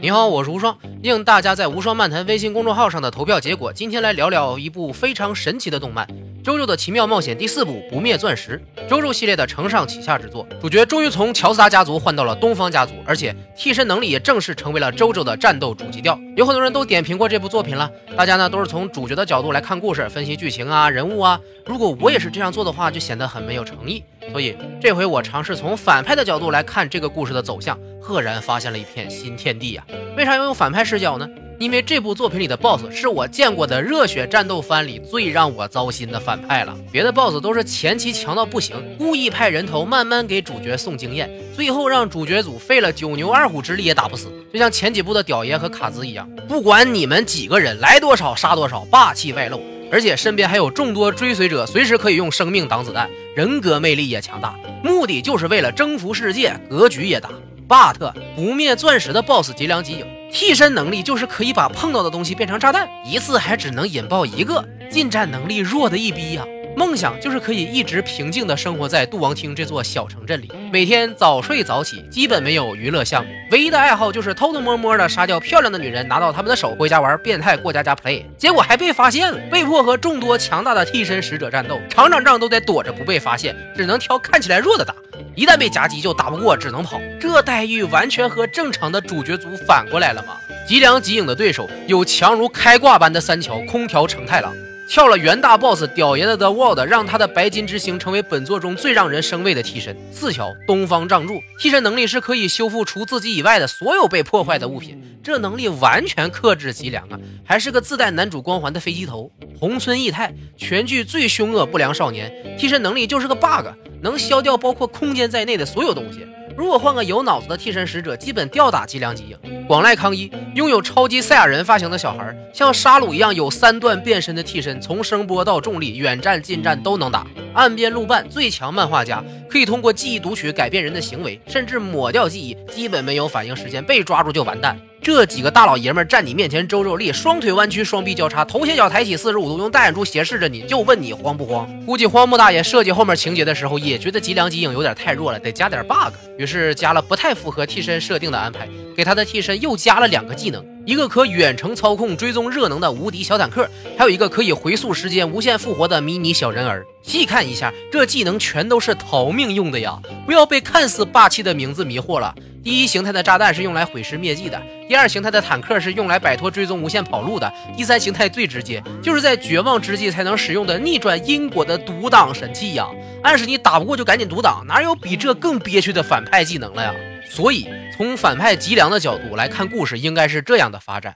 你好，我是无双。应大家在无双。漫谈微信公众号上的投票结果，今天来聊聊一部非常神奇的动漫《周周的奇妙冒险》第四部《不灭钻石》。周周系列的承上启下之作，主角终于从乔斯达家族换到了东方家族，而且替身能力也正式成为了周周的战斗主基调。有很多人都点评过这部作品了，大家呢都是从主角的角度来看故事，分析剧情啊、人物啊。如果我也是这样做的话，就显得很没有诚意。所以这回我尝试从反派的角度来看这个故事的走向。赫然发现了一片新天地呀！为啥要用反派视角呢？因为这部作品里的 BOSS 是我见过的热血战斗番里最让我糟心的反派了。别的 BOSS 都是前期强到不行，故意派人头慢慢给主角送经验，最后让主角组费了九牛二虎之力也打不死。就像前几部的屌爷和卡兹一样，不管你们几个人来多少杀多少，霸气外露，而且身边还有众多追随者，随时可以用生命挡子弹，人格魅力也强大，目的就是为了征服世界，格局也大。But 不灭钻石的 BOSS 吉良吉影，替身能力就是可以把碰到的东西变成炸弹，一次还只能引爆一个，近战能力弱的一逼呀。梦想就是可以一直平静的生活在杜王厅这座小城镇里，每天早睡早起，基本没有娱乐项目，唯一的爱好就是偷偷摸摸的杀掉漂亮的女人，拿到他们的手回家玩变态过家家 play，结果还被发现了，被迫和众多强大的替身使者战斗，场场仗都得躲着不被发现，只能挑看起来弱的打。一旦被夹击，就打不过，只能跑。这待遇完全和正常的主角组反过来了吗？吉良吉影的对手有强如开挂般的三桥空调承太郎，跳了元大 boss 屌爷的 The World，让他的白金之星成为本作中最让人生畏的替身。四桥东方仗助，替身能力是可以修复除自己以外的所有被破坏的物品，这能力完全克制吉良啊！还是个自带男主光环的飞机头。红村义太，全剧最凶恶不良少年，替身能力就是个 bug。能消掉包括空间在内的所有东西。如果换个有脑子的替身使者，基本吊打吉良吉影。广濑康一拥有超级赛亚人发型的小孩，像沙鲁一样有三段变身的替身，从声波到重力，远战近战都能打。岸边路伴最强漫画家，可以通过记忆读取改变人的行为，甚至抹掉记忆，基本没有反应时间，被抓住就完蛋。这几个大老爷们站你面前，周周立，双腿弯曲，双臂交叉，头斜脚抬起四十五度，用大眼珠斜视着你，就问你慌不慌？估计荒木大爷设计后面情节的时候，也觉得吉良吉影有点太弱了，得加点 bug，于是加了不太符合替身设定的安排，给他的替身又加了两个技能，一个可远程操控追踪热能的无敌小坦克，还有一个可以回溯时间、无限复活的迷你小人儿。细看一下，这技能全都是逃命用的呀！不要被看似霸气的名字迷惑了。第一形态的炸弹是用来毁尸灭迹的，第二形态的坦克是用来摆脱追踪无限跑路的，第三形态最直接，就是在绝望之际才能使用的逆转因果的独挡神器呀！暗示你打不过就赶紧独挡，哪有比这更憋屈的反派技能了呀？所以从反派吉良的角度来看，故事应该是这样的发展。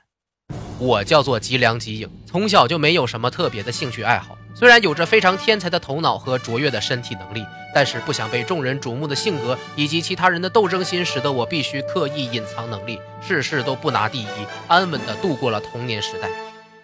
我叫做吉良吉影，从小就没有什么特别的兴趣爱好。虽然有着非常天才的头脑和卓越的身体能力，但是不想被众人瞩目的性格以及其他人的斗争心，使得我必须刻意隐藏能力，事事都不拿第一，安稳地度过了童年时代。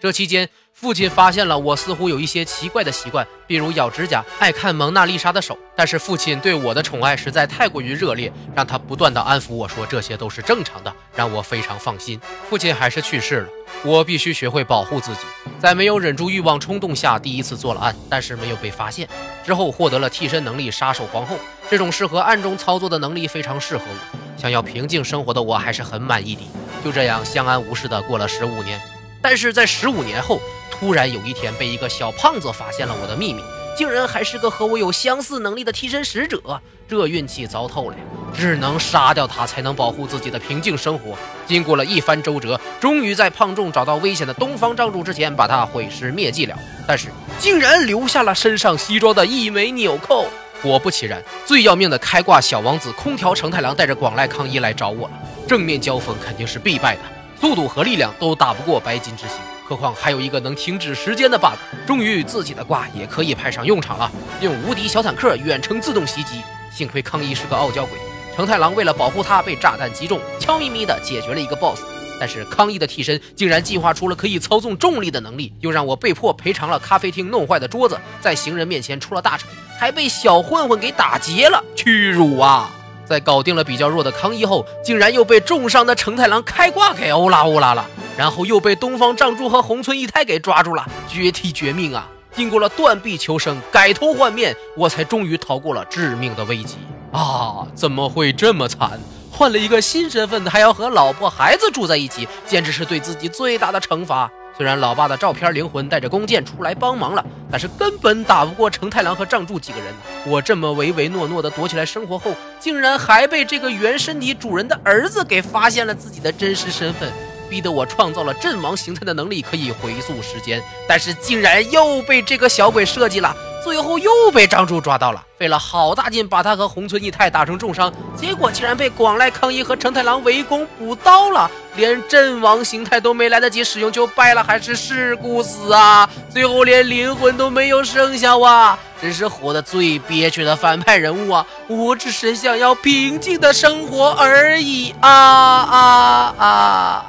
这期间，父亲发现了我似乎有一些奇怪的习惯，比如咬指甲、爱看蒙娜丽莎的手。但是父亲对我的宠爱实在太过于热烈，让他不断的安抚我说这些都是正常的，让我非常放心。父亲还是去世了，我必须学会保护自己。在没有忍住欲望冲动下，第一次做了案，但是没有被发现。之后获得了替身能力，杀手皇后这种适合暗中操作的能力非常适合我。想要平静生活的我还是很满意的。就这样相安无事的过了十五年。但是在十五年后，突然有一天被一个小胖子发现了我的秘密，竟然还是个和我有相似能力的替身使者，这运气糟透了呀，只能杀掉他才能保护自己的平静生活。经过了一番周折，终于在胖仲找到危险的东方仗主之前，把他毁尸灭迹了。但是竟然留下了身上西装的一枚纽扣。果不其然，最要命的开挂小王子空调承太郎带着广濑康一来找我了，正面交锋肯定是必败的。速度和力量都打不过白金之星，何况还有一个能停止时间的 bug。终于自己的挂也可以派上用场了，用无敌小坦克远程自动袭击。幸亏康一是个傲娇鬼，成太郎为了保护他被炸弹击中，悄咪咪的解决了一个 boss。但是康一的替身竟然进化出了可以操纵重力的能力，又让我被迫赔偿了咖啡厅弄坏的桌子，在行人面前出了大丑，还被小混混给打劫了，屈辱啊！在搞定了比较弱的康一后，竟然又被重伤的成太郎开挂给欧拉欧拉了，然后又被东方仗助和红村一太给抓住了，绝体绝命啊！经过了断臂求生、改头换面，我才终于逃过了致命的危机啊！怎么会这么惨？换了一个新身份，还要和老婆孩子住在一起，简直是对自己最大的惩罚。虽然老爸的照片灵魂带着弓箭出来帮忙了，但是根本打不过成太郎和藏柱几个人。我这么唯唯诺诺的躲起来生活后，竟然还被这个原身体主人的儿子给发现了自己的真实身份，逼得我创造了阵亡形态的能力，可以回溯时间，但是竟然又被这个小鬼设计了。最后又被张柱抓到了，费了好大劲把他和红村义太打成重伤，结果竟然被广濑康一和成太郎围攻补刀了，连阵亡形态都没来得及使用就败了，还是事故死啊！最后连灵魂都没有剩下哇！真是活得最憋屈的反派人物啊！我只是想要平静的生活而已啊啊啊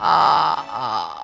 啊啊！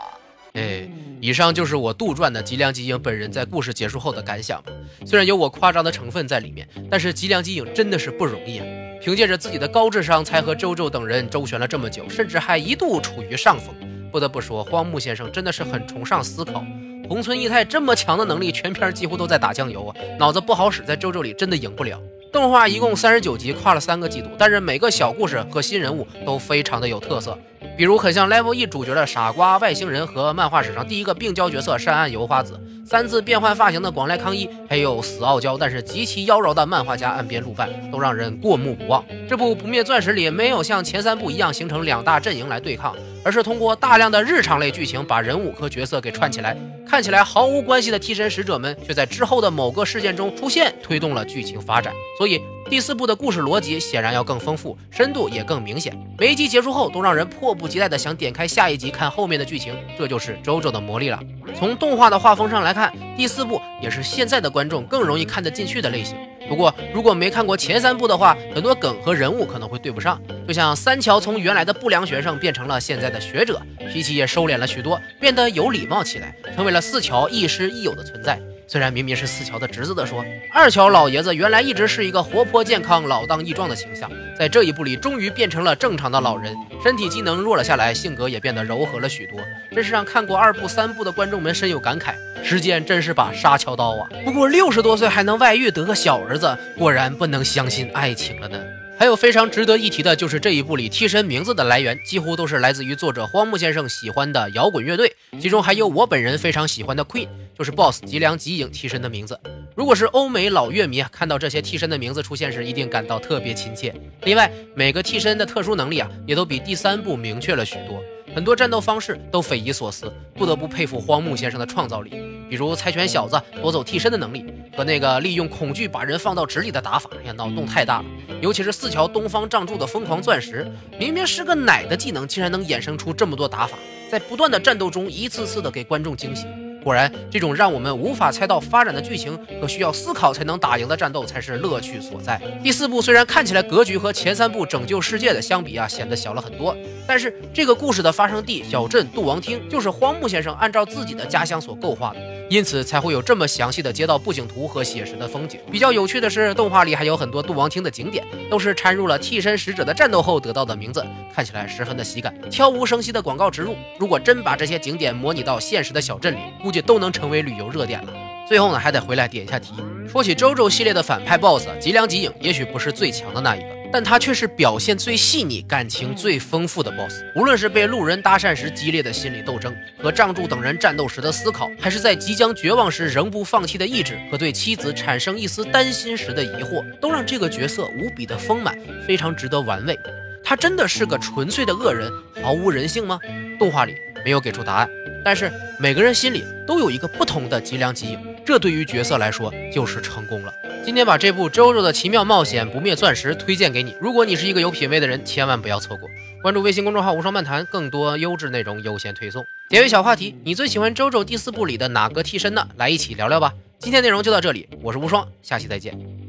哎。以上就是我杜撰的吉良吉影本人在故事结束后的感想。虽然有我夸张的成分在里面，但是吉良吉影真的是不容易啊！凭借着自己的高智商，才和周周等人周旋了这么久，甚至还一度处于上风。不得不说，荒木先生真的是很崇尚思考。红村义太这么强的能力，全片几乎都在打酱油啊！脑子不好使，在周周里真的赢不了。动画一共三十九集，跨了三个季度，但是每个小故事和新人物都非常的有特色。比如很像 Level 一主角的傻瓜外星人和漫画史上第一个病娇角色山岸由花子，三次变换发型的广濑康一，还有死傲娇但是极其妖娆的漫画家岸边露伴，都让人过目不忘。这部不灭钻石里没有像前三部一样形成两大阵营来对抗，而是通过大量的日常类剧情把人物和角色给串起来，看起来毫无关系的替身使者们却在之后的某个事件中出现，推动了剧情发展。所以。第四部的故事逻辑显然要更丰富，深度也更明显。每一集结束后，都让人迫不及待的想点开下一集看后面的剧情，这就是周周的魔力了。从动画的画风上来看，第四部也是现在的观众更容易看得进去的类型。不过，如果没看过前三部的话，很多梗和人物可能会对不上。就像三桥从原来的不良学生变成了现在的学者，脾气也收敛了许多，变得有礼貌起来，成为了四桥亦师亦友的存在。虽然明明是四桥的侄子的说，二桥老爷子原来一直是一个活泼健康、老当益壮的形象，在这一部里终于变成了正常的老人，身体机能弱了下来，性格也变得柔和了许多，真是让看过二部、三部的观众们深有感慨。时间真是把杀桥刀啊！不过六十多岁还能外遇得个小儿子，果然不能相信爱情了呢。还有非常值得一提的，就是这一部里替身名字的来源几乎都是来自于作者荒木先生喜欢的摇滚乐队，其中还有我本人非常喜欢的 Queen，就是 Boss 吉良吉影替身的名字。如果是欧美老乐迷啊看到这些替身的名字出现时，一定感到特别亲切。另外，每个替身的特殊能力啊，也都比第三部明确了许多。很多战斗方式都匪夷所思，不得不佩服荒木先生的创造力。比如猜拳小子夺走替身的能力，和那个利用恐惧把人放到纸里的打法，呀，脑洞太大了。尤其是四桥东方仗助的疯狂钻石，明明是个奶的技能，竟然能衍生出这么多打法，在不断的战斗中一次次的给观众惊喜。果然，这种让我们无法猜到发展的剧情和需要思考才能打赢的战斗才是乐趣所在。第四部虽然看起来格局和前三部拯救世界的相比啊，显得小了很多，但是这个故事的发生地小镇杜王厅就是荒木先生按照自己的家乡所构画的，因此才会有这么详细的街道布景图和写实的风景。比较有趣的是，动画里还有很多杜王厅的景点都是掺入了替身使者的战斗后得到的名字，看起来十分的喜感。悄无声息的广告植入，如果真把这些景点模拟到现实的小镇里，估计。都能成为旅游热点了。最后呢，还得回来点一下题。说起周周系列的反派 BOSS 吉良吉影，也许不是最强的那一个，但他却是表现最细腻、感情最丰富的 BOSS。无论是被路人搭讪时激烈的心理斗争，和仗助等人战斗时的思考，还是在即将绝望时仍不放弃的意志，和对妻子产生一丝担心时的疑惑，都让这个角色无比的丰满，非常值得玩味。他真的是个纯粹的恶人，毫无人性吗？动画里没有给出答案。但是每个人心里都有一个不同的脊梁脊影，这对于角色来说就是成功了。今天把这部《周周的奇妙冒险：不灭钻石》推荐给你，如果你是一个有品位的人，千万不要错过。关注微信公众号“无双漫谈”，更多优质内容优先推送。结尾小话题：你最喜欢周周第四部里的哪个替身呢？来一起聊聊吧。今天内容就到这里，我是无双，下期再见。